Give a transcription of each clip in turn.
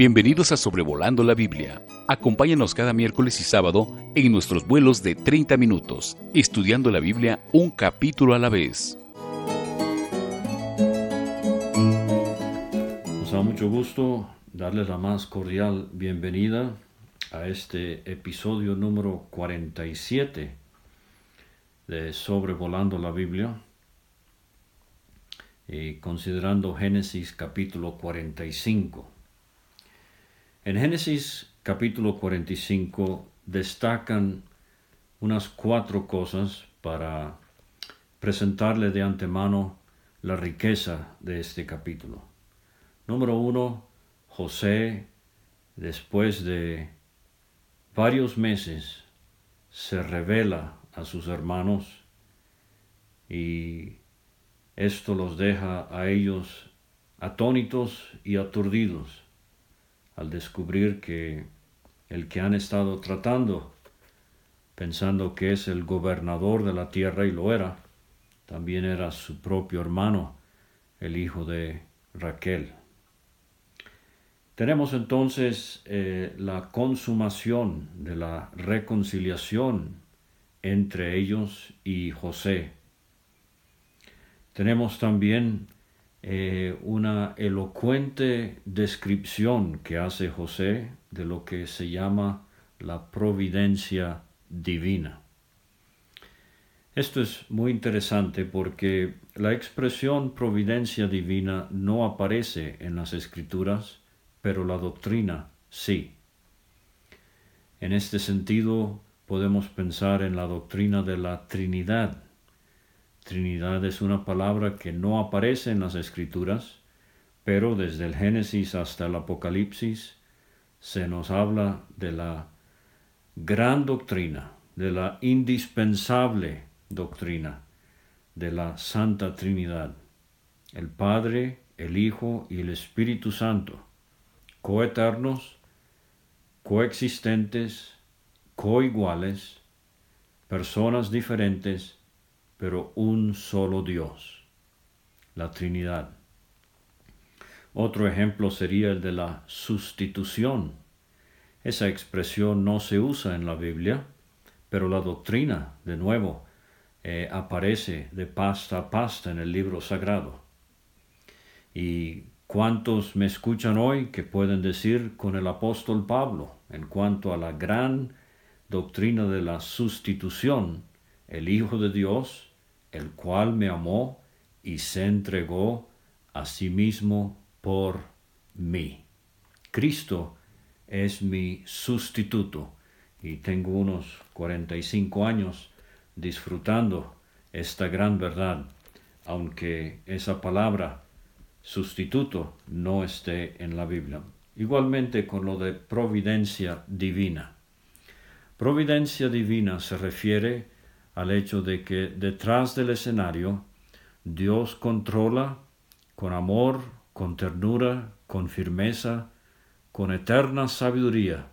Bienvenidos a Sobrevolando la Biblia. Acompáñanos cada miércoles y sábado en nuestros vuelos de 30 minutos, estudiando la Biblia un capítulo a la vez. Nos da mucho gusto darles la más cordial bienvenida a este episodio número 47 de Sobrevolando la Biblia y considerando Génesis capítulo 45. En Génesis capítulo 45 destacan unas cuatro cosas para presentarle de antemano la riqueza de este capítulo. Número uno, José, después de varios meses, se revela a sus hermanos y esto los deja a ellos atónitos y aturdidos al descubrir que el que han estado tratando, pensando que es el gobernador de la tierra y lo era, también era su propio hermano, el hijo de Raquel. Tenemos entonces eh, la consumación de la reconciliación entre ellos y José. Tenemos también eh, una elocuente descripción que hace José de lo que se llama la providencia divina. Esto es muy interesante porque la expresión providencia divina no aparece en las escrituras, pero la doctrina sí. En este sentido podemos pensar en la doctrina de la Trinidad, Trinidad es una palabra que no aparece en las escrituras, pero desde el Génesis hasta el Apocalipsis se nos habla de la gran doctrina, de la indispensable doctrina de la Santa Trinidad, el Padre, el Hijo y el Espíritu Santo, coeternos, coexistentes, coiguales, personas diferentes, pero un solo Dios, la Trinidad. Otro ejemplo sería el de la sustitución. Esa expresión no se usa en la Biblia, pero la doctrina, de nuevo, eh, aparece de pasta a pasta en el libro sagrado. ¿Y cuántos me escuchan hoy que pueden decir con el apóstol Pablo en cuanto a la gran doctrina de la sustitución, el Hijo de Dios el cual me amó y se entregó a sí mismo por mí. Cristo es mi sustituto y tengo unos 45 años disfrutando esta gran verdad, aunque esa palabra sustituto no esté en la Biblia. Igualmente con lo de providencia divina. Providencia divina se refiere al hecho de que detrás del escenario Dios controla con amor, con ternura, con firmeza, con eterna sabiduría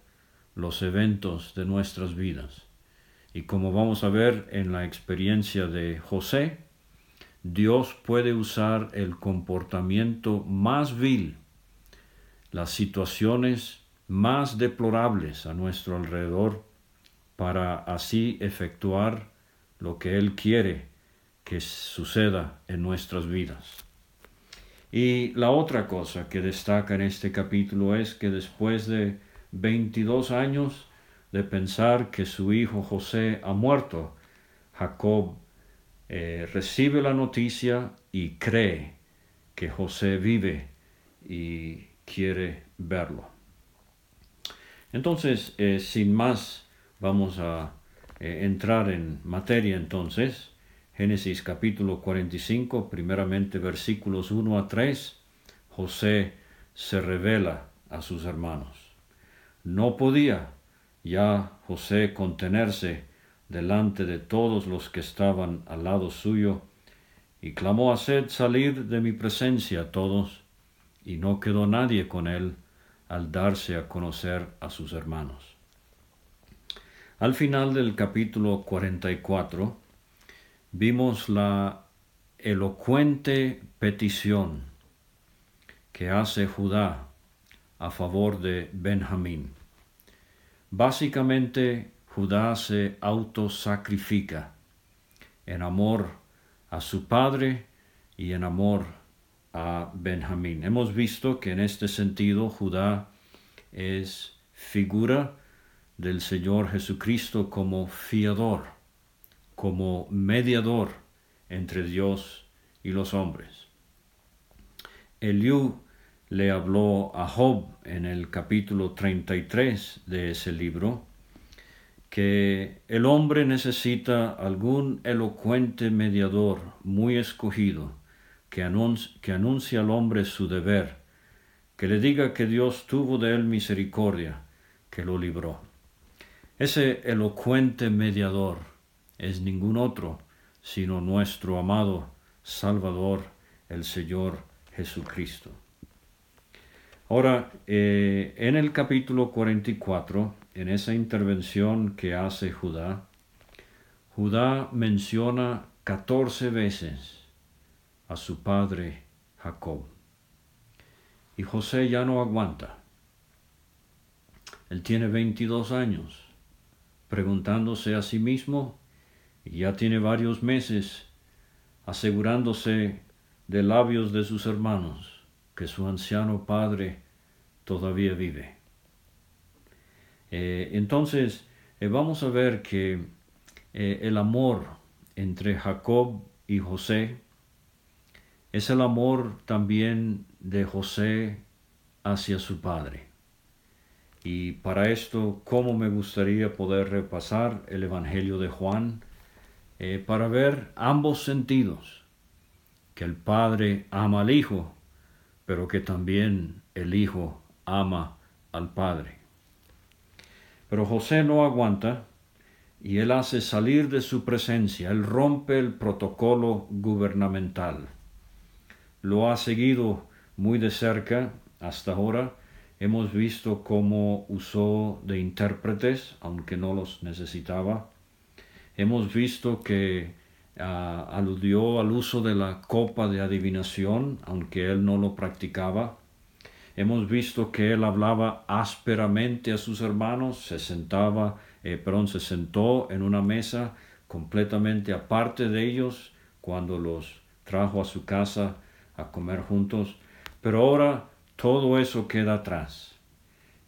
los eventos de nuestras vidas. Y como vamos a ver en la experiencia de José, Dios puede usar el comportamiento más vil, las situaciones más deplorables a nuestro alrededor, para así efectuar lo que Él quiere que suceda en nuestras vidas. Y la otra cosa que destaca en este capítulo es que después de 22 años de pensar que su hijo José ha muerto, Jacob eh, recibe la noticia y cree que José vive y quiere verlo. Entonces, eh, sin más, vamos a eh, entrar en materia entonces. Génesis capítulo 45, primeramente versículos 1 a 3, José se revela a sus hermanos. No podía ya José contenerse delante de todos los que estaban al lado suyo, y clamó a sed salir de mi presencia todos, y no quedó nadie con él al darse a conocer a sus hermanos. Al final del capítulo 44 vimos la elocuente petición que hace Judá a favor de Benjamín. Básicamente, Judá se autosacrifica en amor a su padre y en amor a Benjamín. Hemos visto que en este sentido Judá es figura del Señor Jesucristo como fiador, como mediador entre Dios y los hombres. Eliú le habló a Job en el capítulo 33 de ese libro que el hombre necesita algún elocuente mediador muy escogido que, anuncie, al hombre su deber, que le diga que Dios tuvo de él misericordia, que lo libró. Ese elocuente mediador es ningún otro sino nuestro amado Salvador, el Señor Jesucristo. Ahora, eh, en el capítulo 44, en esa intervención que hace Judá, Judá menciona catorce veces a su padre Jacob. Y José ya no aguanta. Él tiene 22 años, preguntándose a sí mismo, y ya tiene varios meses asegurándose de labios de sus hermanos que su anciano padre todavía vive. Eh, entonces, eh, vamos a ver que eh, el amor entre Jacob y José es el amor también de José hacia su padre. Y para esto, ¿cómo me gustaría poder repasar el Evangelio de Juan? para ver ambos sentidos, que el Padre ama al Hijo pero que también el Hijo ama al Padre. Pero José no aguanta y él hace salir de su presencia, él rompe el protocolo gubernamental. Lo ha seguido muy de cerca hasta ahora. Hemos visto cómo usó de intérpretes, aunque no los necesitaba. Hemos visto que aludió al uso de la copa de adivinación, aunque él no lo practicaba. Hemos visto que él hablaba ásperamente a sus hermanos, se sentaba, eh, perdón, se sentó en una mesa completamente aparte de ellos cuando los trajo a su casa a comer juntos. Pero ahora todo eso queda atrás.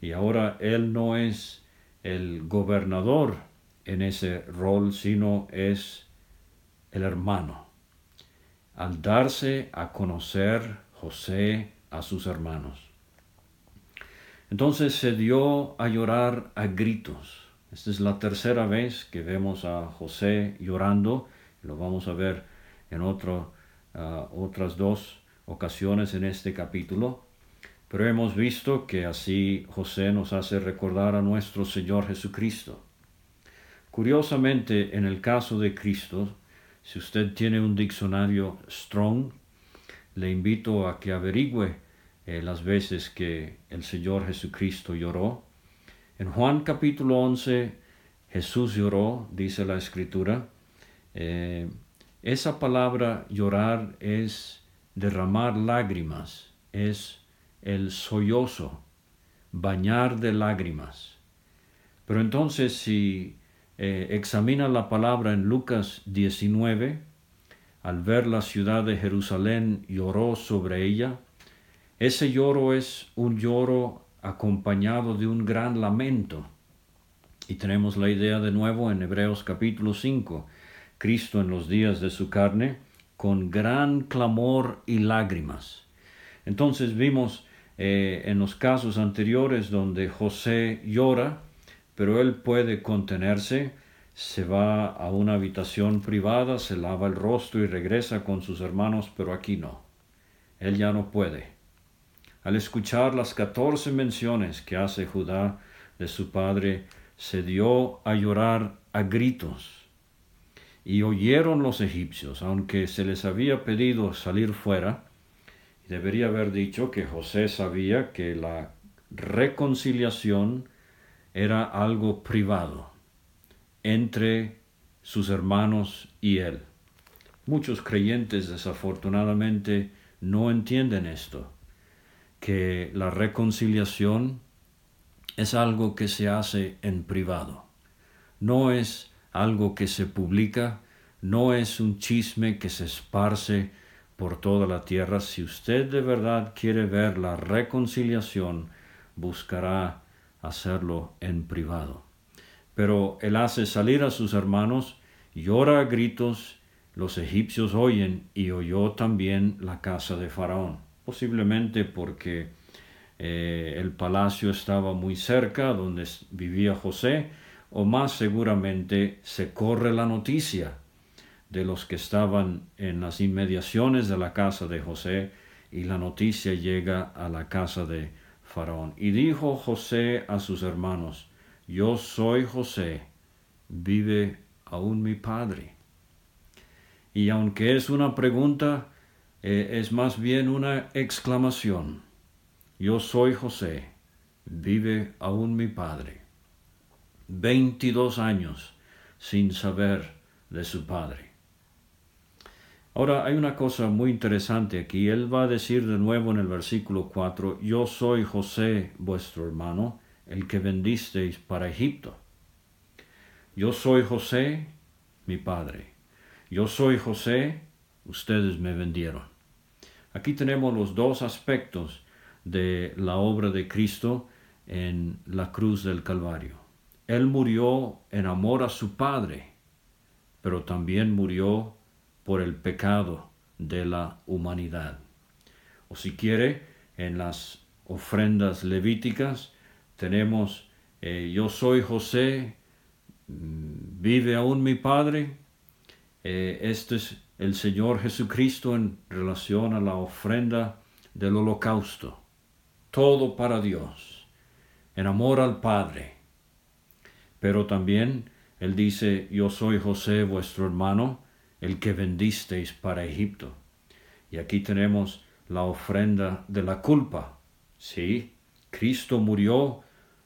Y ahora él no es el gobernador en ese rol, sino es el hermano, al darse a conocer José a sus hermanos. Entonces se dio a llorar a gritos. Esta es la tercera vez que vemos a José llorando. Lo vamos a ver en ah, otras dos ocasiones en este capítulo. Pero hemos visto que así José nos hace recordar a nuestro Señor Jesucristo. Curiosamente, en el caso de Cristo, si usted tiene un diccionario Strong, le invito a que averigüe eh, las veces que el Señor Jesucristo lloró. En Juan capítulo 11, Jesús lloró, dice la escritura. Eh, esa palabra llorar es derramar lágrimas, es el sollozo, bañar de lágrimas. Pero entonces si eh, examina la palabra en Lucas 19, al ver la ciudad de Jerusalén lloró sobre ella. Ese lloro es un lloro acompañado de un gran lamento. Y tenemos la idea de nuevo en Hebreos capítulo 5, Cristo en los días de su carne, con gran clamor y lágrimas. Entonces vimos eh, en los casos anteriores donde José llora, pero él puede contenerse, se va a una habitación privada, se lava el rostro y regresa con sus hermanos, pero aquí no. Él ya no puede. Al escuchar las catorce menciones que hace Judá de su padre, se dio a llorar a gritos. Y oyeron los egipcios, aunque se les había pedido salir fuera, debería haber dicho que José sabía que la reconciliación era algo privado entre sus hermanos y él. Muchos creyentes desafortunadamente no entienden esto. que la reconciliación es algo que se hace en privado. No es algo que se publica, no es un chisme que se esparce por toda la tierra. Si usted de verdad quiere ver la reconciliación, buscará hacerlo en privado. Pero él hace salir a sus hermanos, llora a gritos, los egipcios oyen y oyó también la casa de Faraón, posiblemente porque eh, el palacio estaba muy cerca donde vivía José, o más seguramente se corre la noticia de los que estaban en las inmediaciones de la casa de José, y la noticia llega a la casa de Faraón. Y dijo José a sus hermanos, Yo soy José, vive aún mi padre. Y aunque es una pregunta, eh, es más bien una exclamación. Yo soy José, vive aún mi padre. Veintidós años sin saber de su padre. Ahora hay una cosa muy interesante aquí. Él va a decir de nuevo en el versículo 4, yo soy José, vuestro hermano, el que vendisteis para Egipto. Yo soy José, mi padre. Yo soy José, ustedes me vendieron. Aquí tenemos los dos aspectos de la obra de Cristo en la cruz del Calvario. Él murió en amor a su Padre, pero también murió por el pecado de la humanidad. O si quiere, en las ofrendas levíticas tenemos, eh, yo soy José, mm, vive aún mi Padre. Eh, este es el Señor Jesucristo en relación a la ofrenda del holocausto todo para Dios, en amor al Padre. Pero también Él dice, yo soy José vuestro hermano, el que vendisteis para Egipto. Y aquí tenemos la ofrenda de la culpa. Sí, Cristo murió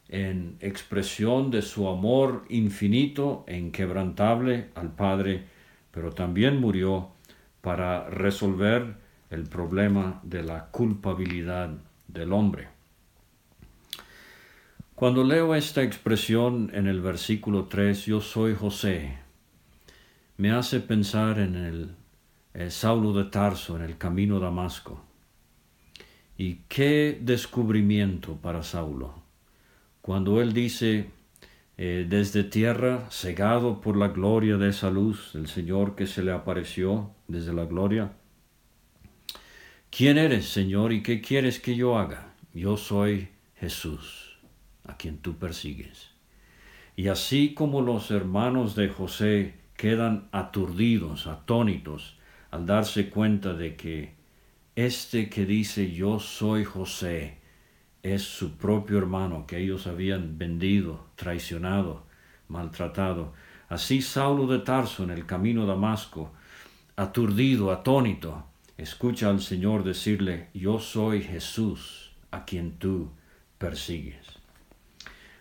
en expresión de su amor infinito e inquebrantable al Padre, pero también murió para resolver el problema de la culpabilidad del hombre. Cuando leo esta expresión en el versículo 3, yo soy José, me hace pensar en el, Saulo de Tarso en el camino a Damasco. Y qué descubrimiento para Saulo. Cuando él dice, eh, desde tierra, cegado por la gloria de esa luz, el Señor que se le apareció desde la gloria, ¿Quién eres, Señor, y qué quieres que yo haga? Yo soy Jesús, a quien tú persigues. Y así como los hermanos de José quedan aturdidos, atónitos, al darse cuenta de que este que dice yo soy José es su propio hermano que ellos habían vendido, traicionado, maltratado. Así Saulo de Tarso en el camino a Damasco, aturdido, atónito, escucha al Señor decirle, yo soy Jesús a quien tú persigues.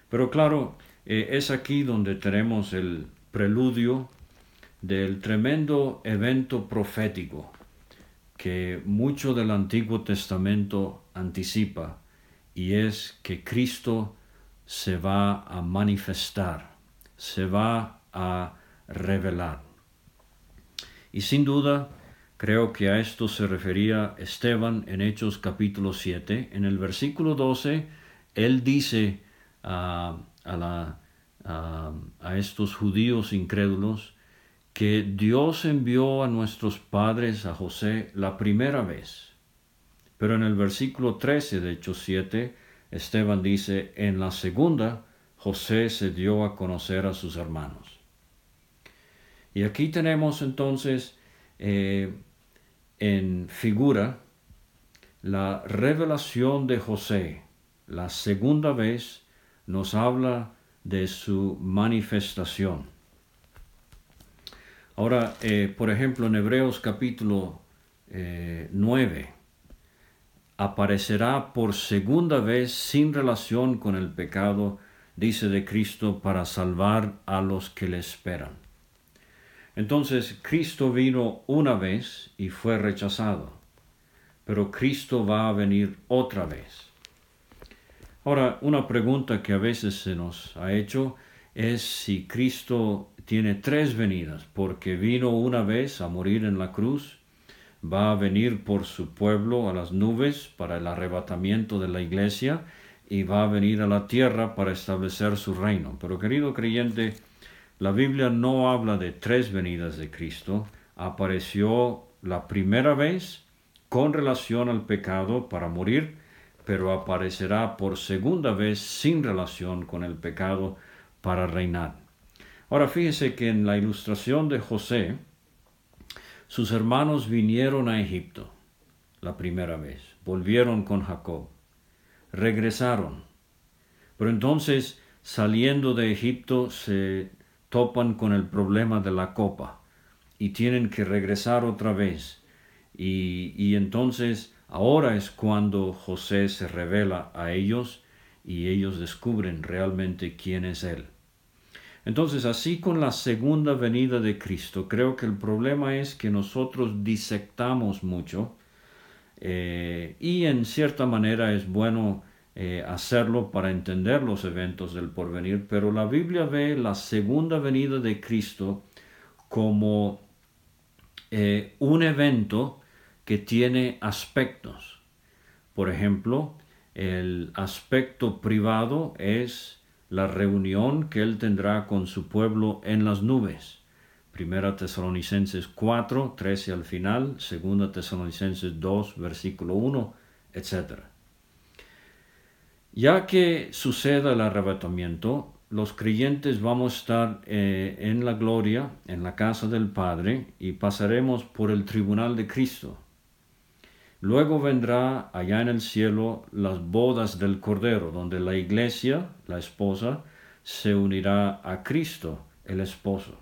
Pero claro, eh, es aquí donde tenemos el preludio del tremendo evento profético que mucho del Antiguo Testamento anticipa y es que Cristo se va a manifestar, se va a revelar. Y sin duda, Creo que a esto se refería Esteban en Hechos capítulo 7. En el versículo 12, él dice a, a estos judíos incrédulos que Dios envió a nuestros padres, a José, la primera vez. Pero en el versículo 13 de Hechos 7, Esteban dice, en la segunda, José se dio a conocer a sus hermanos. Y aquí tenemos entonces eh, en figura la revelación de José. La segunda vez nos habla de su manifestación. Ahora, eh, por ejemplo, en Hebreos capítulo 9, eh, aparecerá por segunda vez sin relación con el pecado, dice de Cristo, para salvar a los que le esperan. Entonces Cristo vino una vez y fue rechazado, pero Cristo va a venir otra vez. Ahora, una pregunta que a veces se nos ha hecho es si Cristo tiene tres venidas, porque vino una vez a morir en la cruz, va a venir por su pueblo a las nubes para el arrebatamiento de la iglesia y va a venir a la tierra para establecer su reino. Pero querido creyente, la Biblia no habla de tres venidas de Cristo, apareció la primera vez con relación al pecado para morir, pero aparecerá por segunda vez sin relación con el pecado para reinar. Ahora fíjese que en la ilustración de José, sus hermanos vinieron a Egipto la primera vez, volvieron con Jacob, regresaron, pero entonces saliendo de Egipto se topan con el problema de la copa y tienen que regresar otra vez. Y, y entonces ahora es cuando José se revela a ellos y ellos descubren realmente quién es Él. Entonces, así con la segunda venida de Cristo, creo que el problema es que nosotros disectamos mucho eh, y en cierta manera es bueno eh, hacerlo para entender los eventos del porvenir, pero la Biblia ve la segunda venida de Cristo como eh, un evento que tiene aspectos. Por ejemplo, el aspecto privado es la reunión que él tendrá con su pueblo en las nubes. Primera Tesalonicenses 4, 13 al final, Segunda Tesalonicenses 2, versículo 1, etc. Ya que suceda el arrebatamiento, los creyentes vamos a estar eh, en la gloria, en la casa del Padre, y pasaremos por el tribunal de Cristo. Luego vendrá allá en el cielo las bodas del Cordero, donde la iglesia, la esposa, se unirá a Cristo, el esposo.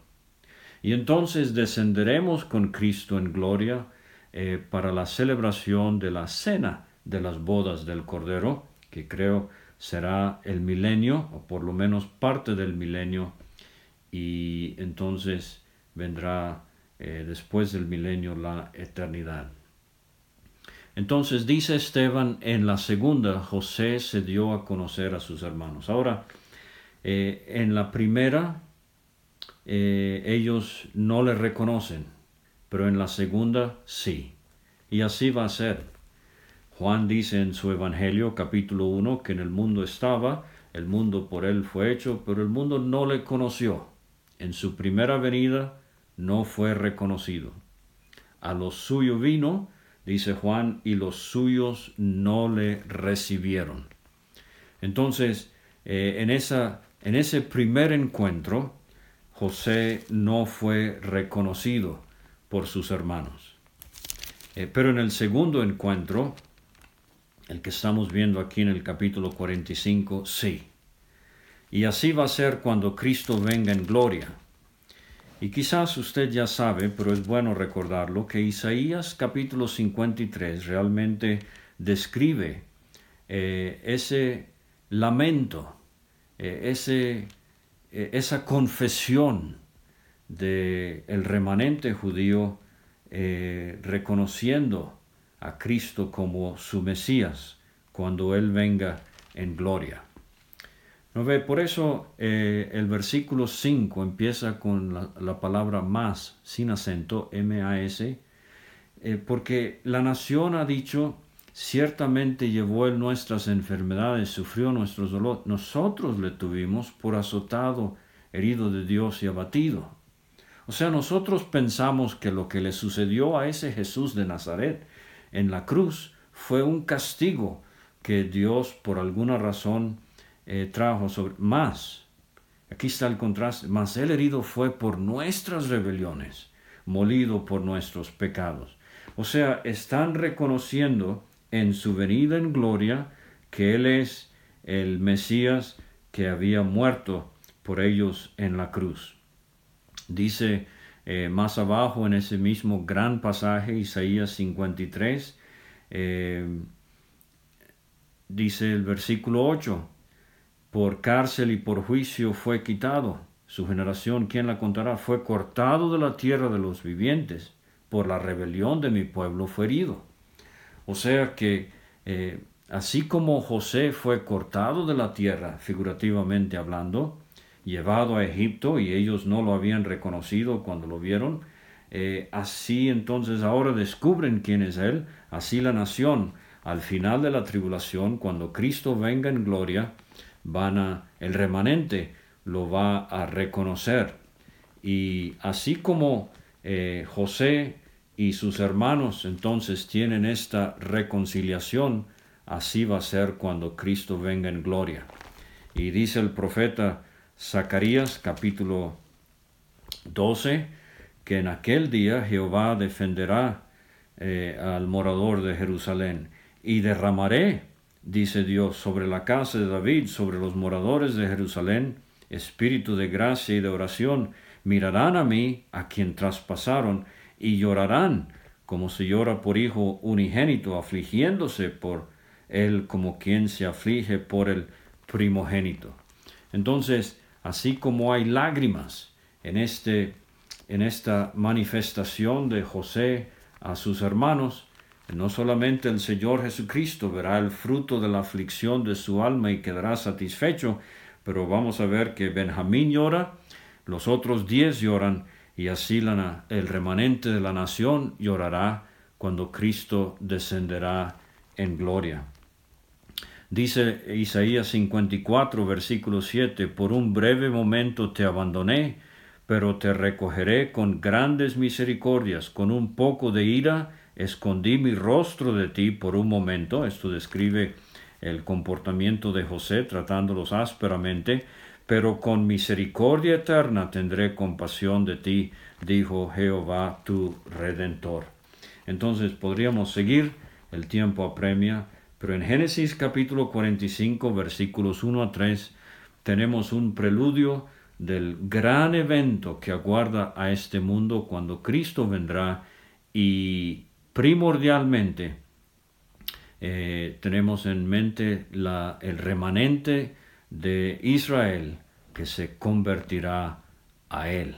Y entonces descenderemos con Cristo en gloria eh, para la celebración de la cena de las bodas del Cordero, que creo será el milenio, o por lo menos parte del milenio, y entonces vendrá eh, después del milenio la eternidad. Entonces dice Esteban, en la segunda José se dio a conocer a sus hermanos. Ahora, eh, en la primera eh, ellos no le reconocen, pero en la segunda sí. Y así va a ser. Juan dice en su Evangelio capítulo 1 que en el mundo estaba, el mundo por él fue hecho, pero el mundo no le conoció. En su primera venida no fue reconocido. A lo suyo vino, dice Juan, y los suyos no le recibieron. Entonces, eh, en, esa, en ese primer encuentro, José no fue reconocido por sus hermanos. Eh, pero en el segundo encuentro, el que estamos viendo aquí en el capítulo 45, sí. Y así va a ser cuando Cristo venga en gloria. Y quizás usted ya sabe, pero es bueno recordarlo, que Isaías capítulo 53 realmente describe eh, ese lamento, eh, ese, eh, esa confesión del el remanente judío reconociendo a Cristo como su Mesías cuando Él venga en gloria. Por eso eh, el versículo 5 empieza con la, palabra más, sin acento, M-A-S, eh, porque la nación ha dicho, ciertamente llevó él nuestras enfermedades, sufrió nuestros dolores, nosotros le tuvimos por azotado, herido de Dios y abatido. O sea, nosotros pensamos que lo que le sucedió a ese Jesús de Nazaret en la cruz fue un castigo que Dios por alguna razón eh, trajo sobre más. Aquí está el contraste. Mas el herido fue por nuestras rebeliones, molido por nuestros pecados. O sea, están reconociendo en su venida en gloria que Él es el Mesías que había muerto por ellos en la cruz. Dice eh, más abajo en ese mismo gran pasaje, Isaías 53, eh, dice el versículo 8, por cárcel y por juicio fue quitado. Su generación, ¿quién la contará? Fue cortado de la tierra de los vivientes. Por la rebelión de mi pueblo fue herido. O sea que eh, así como José fue cortado de la tierra, figurativamente hablando, llevado a Egipto y ellos no lo habían reconocido cuando lo vieron, eh, así entonces ahora descubren quién es Él, así la nación al final de la tribulación, cuando Cristo venga en gloria, van a, el remanente lo va a reconocer. Y así como eh, José y sus hermanos entonces tienen esta reconciliación, así va a ser cuando Cristo venga en gloria. Y dice el profeta Zacarías capítulo 12, que en aquel día Jehová defenderá eh, al morador de Jerusalén y derramaré, dice Dios, sobre la casa de David, sobre los moradores de Jerusalén, espíritu de gracia y de oración, mirarán a mí, a quien traspasaron, y llorarán, como se llora por hijo unigénito, afligiéndose por él como quien se aflige por el primogénito. Entonces, así como hay lágrimas en, este, en esta manifestación de José a sus hermanos, no solamente el Señor Jesucristo verá el fruto de la aflicción de su alma y quedará satisfecho, pero vamos a ver que Benjamín llora, los otros diez lloran, y así el remanente de la nación llorará cuando Cristo descenderá en gloria. Dice Isaías 54, versículo 7, Por un breve momento te abandoné, pero te recogeré con grandes misericordias, con un poco de ira, escondí mi rostro de ti por un momento. Esto describe el comportamiento de José tratándolos ásperamente, pero con misericordia eterna tendré compasión de ti, dijo Jehová tu redentor. Entonces podríamos seguir, el tiempo apremia, pero en Génesis capítulo 45 versículos 1 a 3 tenemos un preludio del gran evento que aguarda a este mundo cuando Cristo vendrá y primordialmente eh, tenemos en mente el remanente de Israel que se convertirá a él.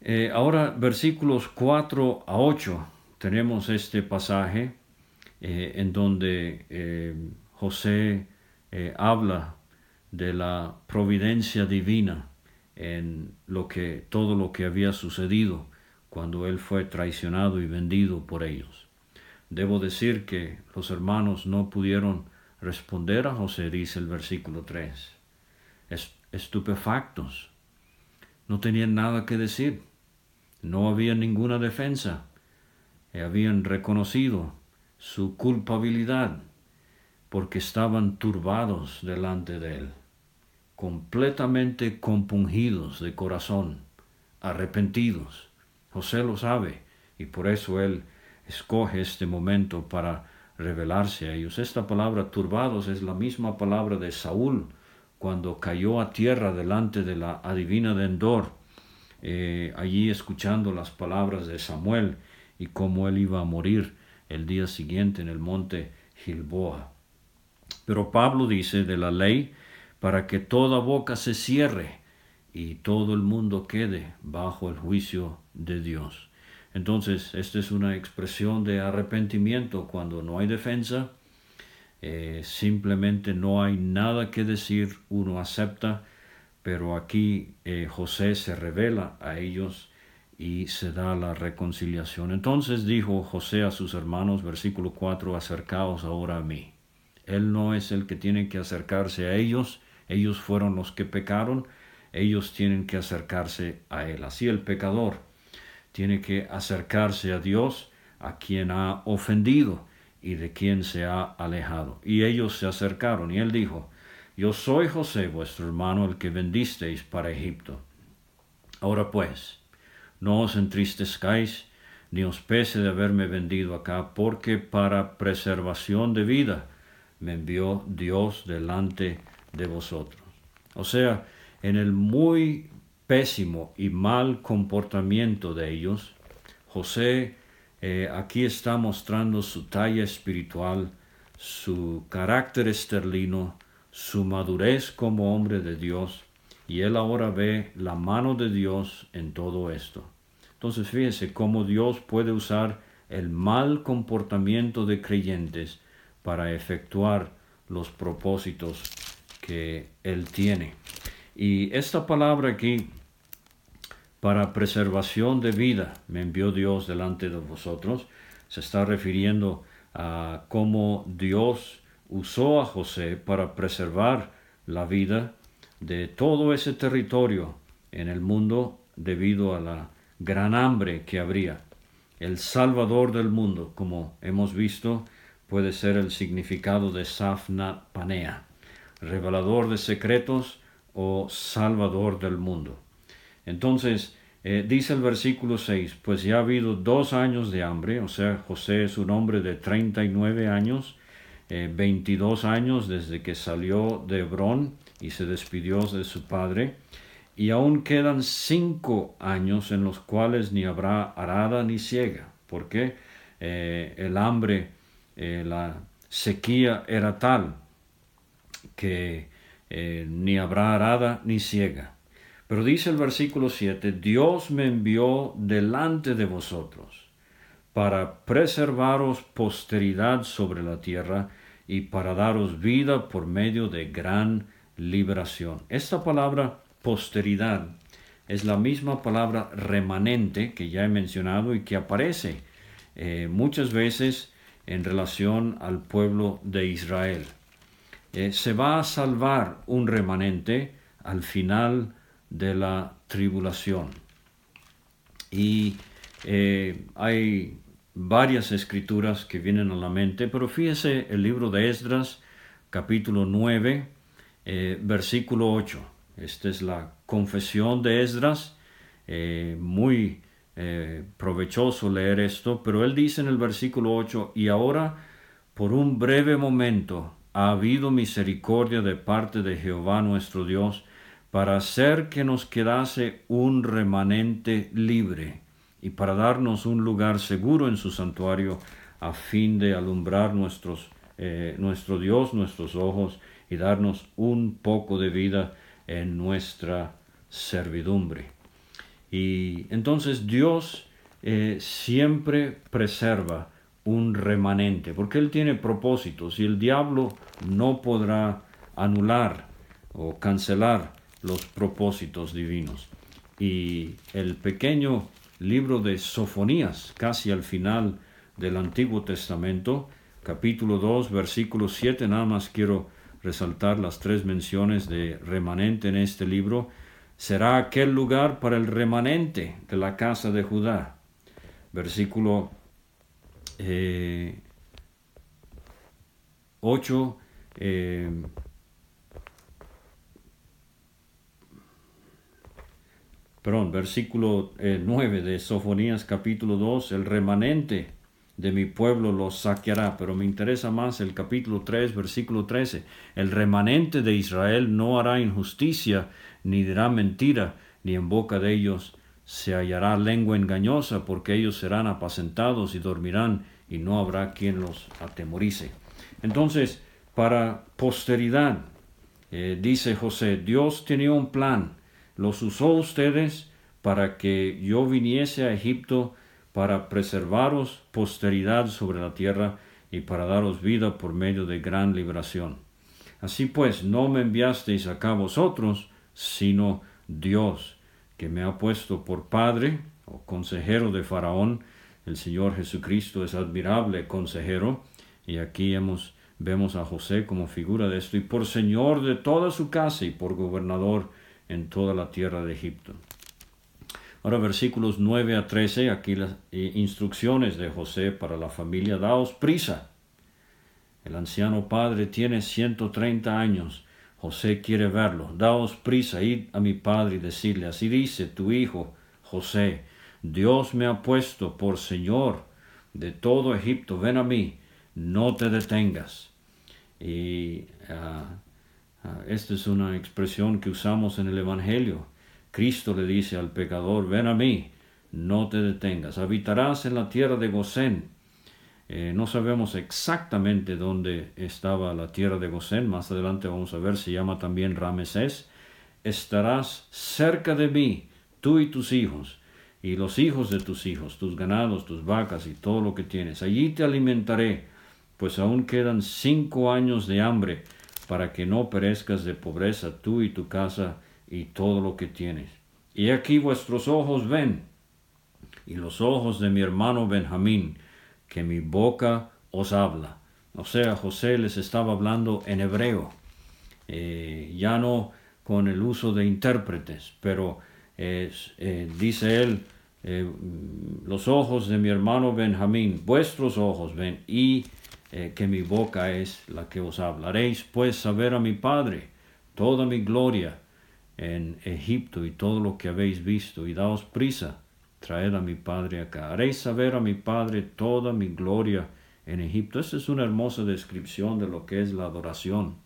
Eh, ahora versículos 4 a 8 tenemos este pasaje eh, en donde José habla de la providencia divina en lo que todo lo que había sucedido cuando él fue traicionado y vendido por ellos. Debo decir que los hermanos no pudieron responder a José, dice el versículo 3. estupefactos. No tenían nada que decir. No había ninguna defensa. Habían reconocido su culpabilidad porque estaban turbados delante de él, completamente compungidos de corazón, arrepentidos José lo sabe y por eso él escoge este momento para revelarse a ellos. Esta palabra turbados es la misma palabra de Saúl cuando cayó a tierra delante de la adivina de Endor, eh, allí escuchando las palabras de Samuel y cómo él iba a morir el día siguiente en el monte Gilboa. Pero Pablo dice de la ley para que toda boca se cierre y todo el mundo quede bajo el juicio de Dios. Entonces, esta es una expresión de arrepentimiento cuando no hay defensa, eh, simplemente no hay nada que decir, uno acepta, pero aquí eh, José se revela a ellos y se da la reconciliación. Entonces dijo José a sus hermanos, versículo 4, acercaos ahora a mí. Él no es el que tiene que acercarse a ellos, ellos fueron los que pecaron, ellos tienen que acercarse a Él. Así el pecador tiene que acercarse a Dios, a quien ha ofendido y de quien se ha alejado. Y ellos se acercaron y Él dijo, Yo soy José, vuestro hermano, el que vendisteis para Egipto. Ahora pues, no os entristezcáis, ni os pese de haberme vendido acá, porque para preservación de vida me envió Dios delante de vosotros. O sea, en el muy pésimo y mal comportamiento de ellos, José eh, aquí está mostrando su talla espiritual, su carácter esterlino, su madurez como hombre de Dios, y él ahora ve la mano de Dios en todo esto. Entonces fíjense cómo Dios puede usar el mal comportamiento de creyentes para efectuar los propósitos que Él tiene. Y esta palabra aquí, para preservación de vida, me envió Dios delante de vosotros, se está refiriendo a cómo Dios usó a José para preservar la vida de todo ese territorio en el mundo debido a la gran hambre que habría. El Salvador del mundo, como hemos visto, puede ser el significado de Safna Panea, revelador de secretos o Salvador del mundo. Entonces, eh, dice el versículo 6, pues ya ha habido dos años de hambre, o sea, José es un hombre de 39 años, eh, 22 años desde que salió de Hebrón y se despidió de su padre, y aún quedan cinco años en los cuales ni habrá arada ni ciega, porque eh, el hambre, eh, la sequía era tal que eh, ni habrá arada ni ciega. Pero dice el versículo 7, Dios me envió delante de vosotros para preservaros posteridad sobre la tierra y para daros vida por medio de gran liberación. Esta palabra posteridad es la misma palabra remanente que ya he mencionado y que aparece eh, muchas veces en relación al pueblo de Israel. Eh, se va a salvar un remanente al final de la tribulación. Y eh, hay varias escrituras que vienen a la mente, pero fíjese el libro de Esdras, capítulo 9, eh, versículo 8. Esta es la confesión de Esdras, muy provechoso leer esto, pero él dice en el versículo 8, y ahora, por un breve momento, ha habido misericordia de parte de Jehová nuestro Dios, para hacer que nos quedase un remanente libre y para darnos un lugar seguro en su santuario a fin de alumbrar nuestros, eh, nuestro Dios, nuestros ojos y darnos un poco de vida en nuestra servidumbre. Y entonces Dios eh, siempre preserva un remanente, porque Él tiene propósitos y el diablo no podrá anular o cancelar los propósitos divinos. Y el pequeño libro de Sofonías, casi al final del Antiguo Testamento, capítulo 2, versículo 7, nada más quiero resaltar las tres menciones de remanente en este libro, será aquel lugar para el remanente de la casa de Judá. Versículo 8, eh, perdón, versículo 9 eh, de Sofonías capítulo 2, el remanente de mi pueblo los saqueará, pero me interesa más el capítulo 3, versículo 13, el remanente de Israel no hará injusticia, ni dirá mentira, ni en boca de ellos se hallará lengua engañosa, porque ellos serán apacentados y dormirán, y no habrá quien los atemorice. Entonces, para posteridad, eh, dice José, Dios tenía un plan, los usó ustedes para que yo viniese a Egipto para preservaros posteridad sobre la tierra y para daros vida por medio de gran liberación. Así pues, no me enviasteis acá vosotros, sino Dios, que me ha puesto por Padre o consejero de Faraón. El Señor Jesucristo es admirable consejero, y aquí hemos, vemos a José como figura de esto, y por Señor de toda su casa y por gobernador en toda la tierra de Egipto. Ahora versículos 9 a 13, aquí las eh, instrucciones de José para la familia, daos prisa. El anciano padre tiene 130 años, José quiere verlo, daos prisa, id a mi padre y decirle, así dice tu hijo José, Dios me ha puesto por Señor de todo Egipto, ven a mí, no te detengas. Y ah, Ah, esta es una expresión que usamos en el Evangelio. Cristo le dice al pecador, ven a mí, no te detengas, habitarás en la tierra de Gosén. Eh, no sabemos exactamente dónde estaba la tierra de Gosén, más adelante vamos a ver, se llama también Ramesés. Estarás cerca de mí, tú y tus hijos, y los hijos de tus hijos, tus ganados, tus vacas y todo lo que tienes. Allí te alimentaré, pues aún quedan cinco años de hambre, para que no perezcas de pobreza tú y tu casa y todo lo que tienes. Y aquí vuestros ojos ven, y los ojos de mi hermano Benjamín, que mi boca os habla. O sea, José les estaba hablando en hebreo, eh, ya no con el uso de intérpretes, pero eh, dice él, eh, los ojos de mi hermano Benjamín, vuestros ojos ven, y que mi boca es la que os hablaréis, pues saber a mi Padre toda mi gloria en Egipto y todo lo que habéis visto, y daos prisa traed a mi Padre acá. Haréis saber a mi Padre toda mi gloria en Egipto. Esta es una hermosa descripción de lo que es la adoración.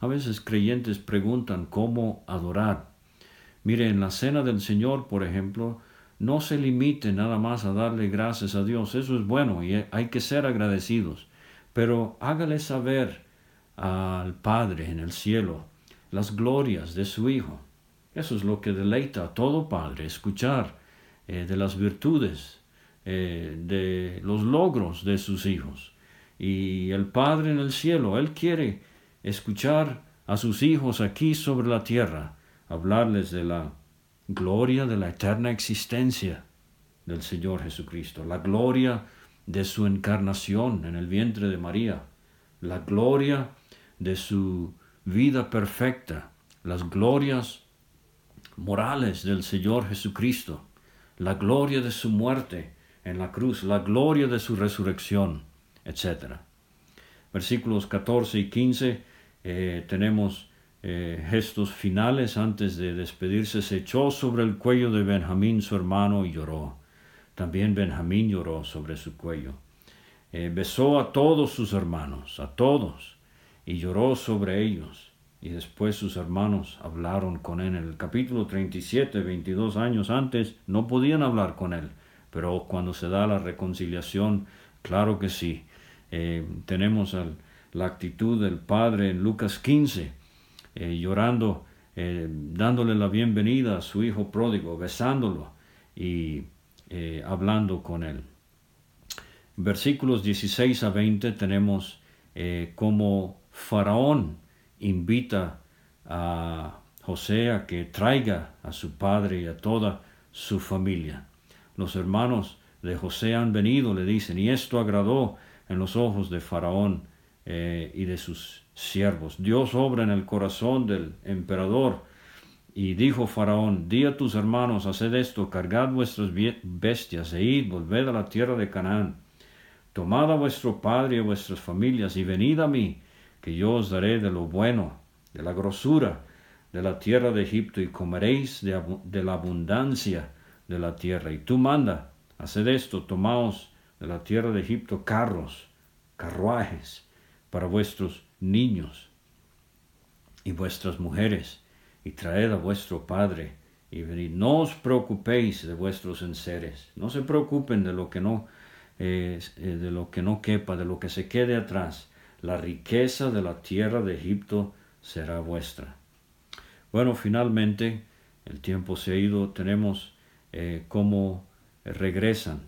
A veces creyentes preguntan cómo adorar. Mire, en la cena del Señor, por ejemplo, no se limite nada más a darle gracias a Dios. Eso es bueno y hay que ser agradecidos. Pero hágale saber al Padre en el cielo las glorias de su Hijo. Eso es lo que deleita a todo Padre, escuchar eh, de las virtudes, eh, de los logros de sus hijos. Y el Padre en el cielo, Él quiere escuchar a sus hijos aquí sobre la tierra, hablarles de la gloria de la eterna existencia del Señor Jesucristo, la gloria de su encarnación en el vientre de María, la gloria de su vida perfecta, las glorias morales del Señor Jesucristo, la gloria de su muerte en la cruz, la gloria de su resurrección, etc. Versículos 14 y 15 eh, tenemos eh, gestos finales antes de despedirse. Se echó sobre el cuello de Benjamín su hermano y lloró. También Benjamín lloró sobre su cuello. Eh, besó a todos sus hermanos, a todos, y lloró sobre ellos. Y después sus hermanos hablaron con él. En el capítulo 37, 22 años antes, no podían hablar con él. Pero cuando se da la reconciliación, claro que sí. Eh, tenemos la actitud del Padre en Lucas 15, eh, llorando, eh, dándole la bienvenida a su hijo pródigo, besándolo y hablando con él. Versículos 16 a 20 tenemos como Faraón, invita a José a que traiga a su padre y a toda su familia. Los hermanos de José han venido, le dicen, y esto agradó en los ojos de Faraón eh, y de sus siervos. Dios obra en el corazón del emperador. Y dijo Faraón, di a tus hermanos, haced esto, cargad vuestras bestias e id, volved a la tierra de Canaán. Tomad a vuestro padre y a vuestras familias y venid a mí, que yo os daré de lo bueno, de la grosura de la tierra de Egipto, y comeréis de, la abundancia de la tierra. Y tú manda, haced esto, tomaos de la tierra de Egipto carros, carruajes para vuestros niños y vuestras mujeres, y traed a vuestro padre, y venid. No os preocupéis de vuestros enseres, no se preocupen de lo que no, eh, de lo que no quepa, de lo que se quede atrás la riqueza de la tierra de Egipto será vuestra. Bueno, finalmente el tiempo se ha ido, tenemos eh, cómo regresan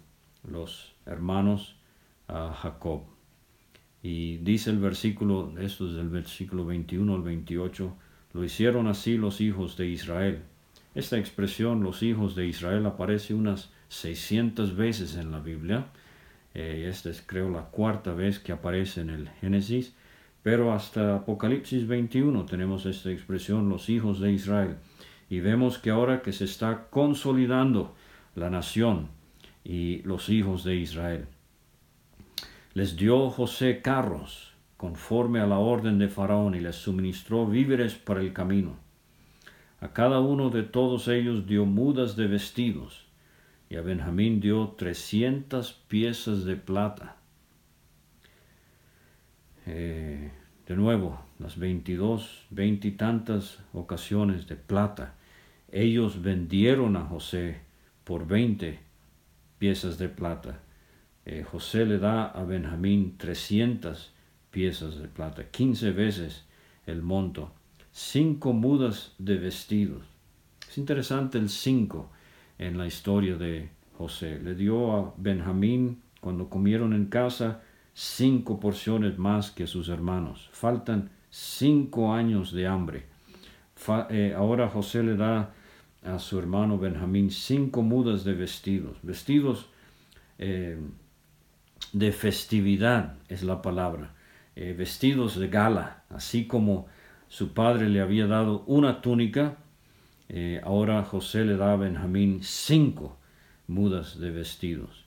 los hermanos a Jacob. Y dice el versículo, esto es del versículo 21 al 28, lo hicieron así los hijos de Israel. Esta expresión, los hijos de Israel, aparece unas 600 veces en la Biblia eh, esta es creo la cuarta vez que aparece en el Génesis, pero hasta Apocalipsis 21 tenemos esta expresión, los hijos de Israel. Y vemos que ahora que se está consolidando la nación y los hijos de Israel. Les dio José carros conforme a la orden de Faraón y les suministró víveres para el camino. A cada uno de todos ellos dio mudas de vestidos y a Benjamín dio trescientas piezas de plata. Eh, de nuevo, las veintidós, veintitantas ocasiones de plata. Ellos vendieron a José por veinte piezas de plata. Eh, José le da a Benjamín trescientas piezas de plata, quince veces el monto, cinco mudas de vestidos. Es interesante el cinco en la historia de José. Le dio a Benjamín, cuando comieron en casa, cinco porciones más que sus hermanos. Faltan cinco años de hambre. Eh, ahora José le da a su hermano Benjamín cinco mudas de vestidos, vestidos eh, de festividad es la palabra, eh, vestidos de gala, así como su padre le había dado una túnica, ahora José le da a Benjamín cinco mudas de vestidos.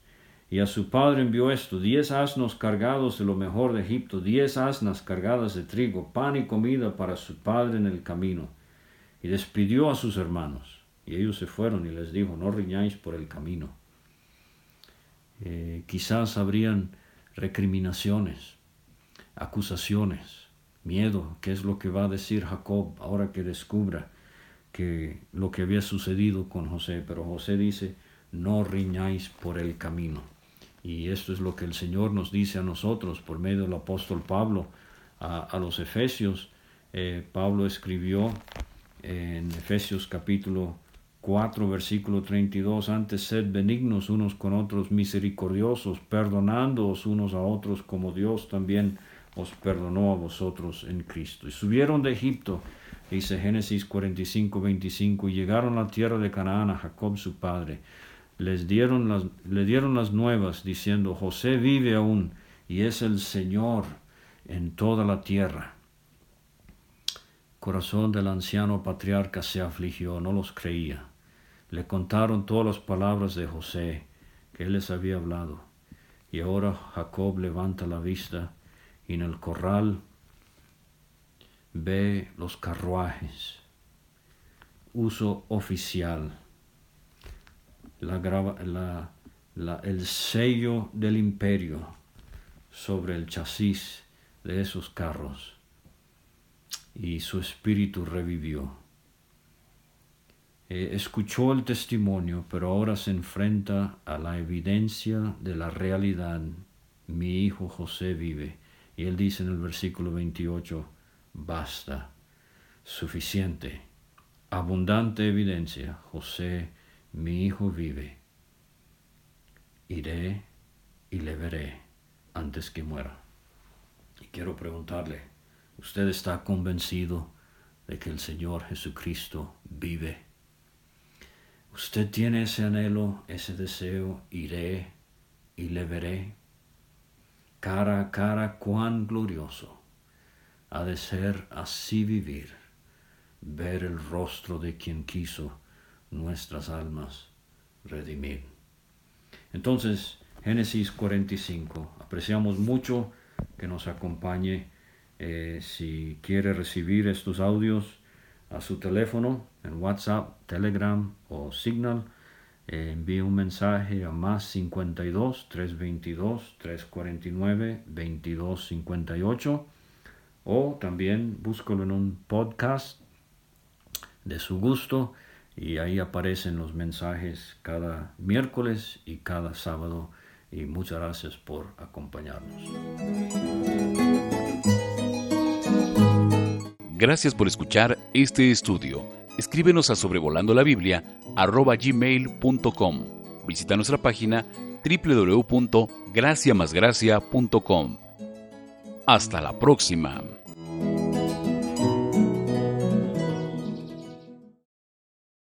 Y a su padre envió esto, diez asnos cargados de lo mejor de Egipto, diez asnas cargadas de trigo, pan y comida para su padre en el camino y despidió a sus hermanos. Y ellos se fueron y les dijo, no riñáis por el camino. Eh, quizás habrían recriminaciones, acusaciones, miedo, qué es lo que va a decir Jacob ahora que descubra que lo que había sucedido con José. Pero José dice, no riñáis por el camino. Y esto es lo que el Señor nos dice a nosotros por medio del apóstol Pablo a, los Efesios. Eh, Pablo escribió en Efesios capítulo 4, versículo 32, antes sed benignos unos con otros, misericordiosos, perdonándoos unos a otros como Dios también os perdonó a vosotros en Cristo. Y subieron de Egipto, dice Génesis 45, 25, y llegaron a la tierra de Canaán a Jacob su padre. Les dieron las, le dieron las nuevas, diciendo, José vive aún y es el Señor en toda la tierra corazón del anciano patriarca se afligió, no los creía. Le contaron todas las palabras de José que él les había hablado. Y ahora Jacob levanta la vista y en el corral ve los carruajes. Uso oficial. La, la, el sello del imperio sobre el chasis de esos carros y su espíritu revivió. Eh, escuchó el testimonio, pero ahora se enfrenta a la evidencia de la realidad. Mi hijo José vive. Y él dice en el versículo 28, basta, suficiente, abundante evidencia, José, mi hijo vive. Iré y le veré antes que muera. Y quiero preguntarle, Usted está convencido de que el Señor Jesucristo vive. Usted tiene ese anhelo, ese deseo, iré y le veré. Cara a cara, cuán glorioso ha de ser así vivir, ver el rostro de quien quiso nuestras almas redimir. Entonces, Génesis 45, apreciamos mucho que nos acompañe eh, si quiere recibir estos audios a su teléfono, en WhatsApp, Telegram o Signal, eh, envíe un mensaje a más 52 322 349 2258 o también búscalo en un podcast de su gusto y ahí aparecen los mensajes cada miércoles y cada sábado y muchas gracias por acompañarnos. Gracias por escuchar este estudio. Escríbenos a sobrevolando la Biblia gmail.com. Visita nuestra página www.graciamasgracia.com. Hasta la próxima.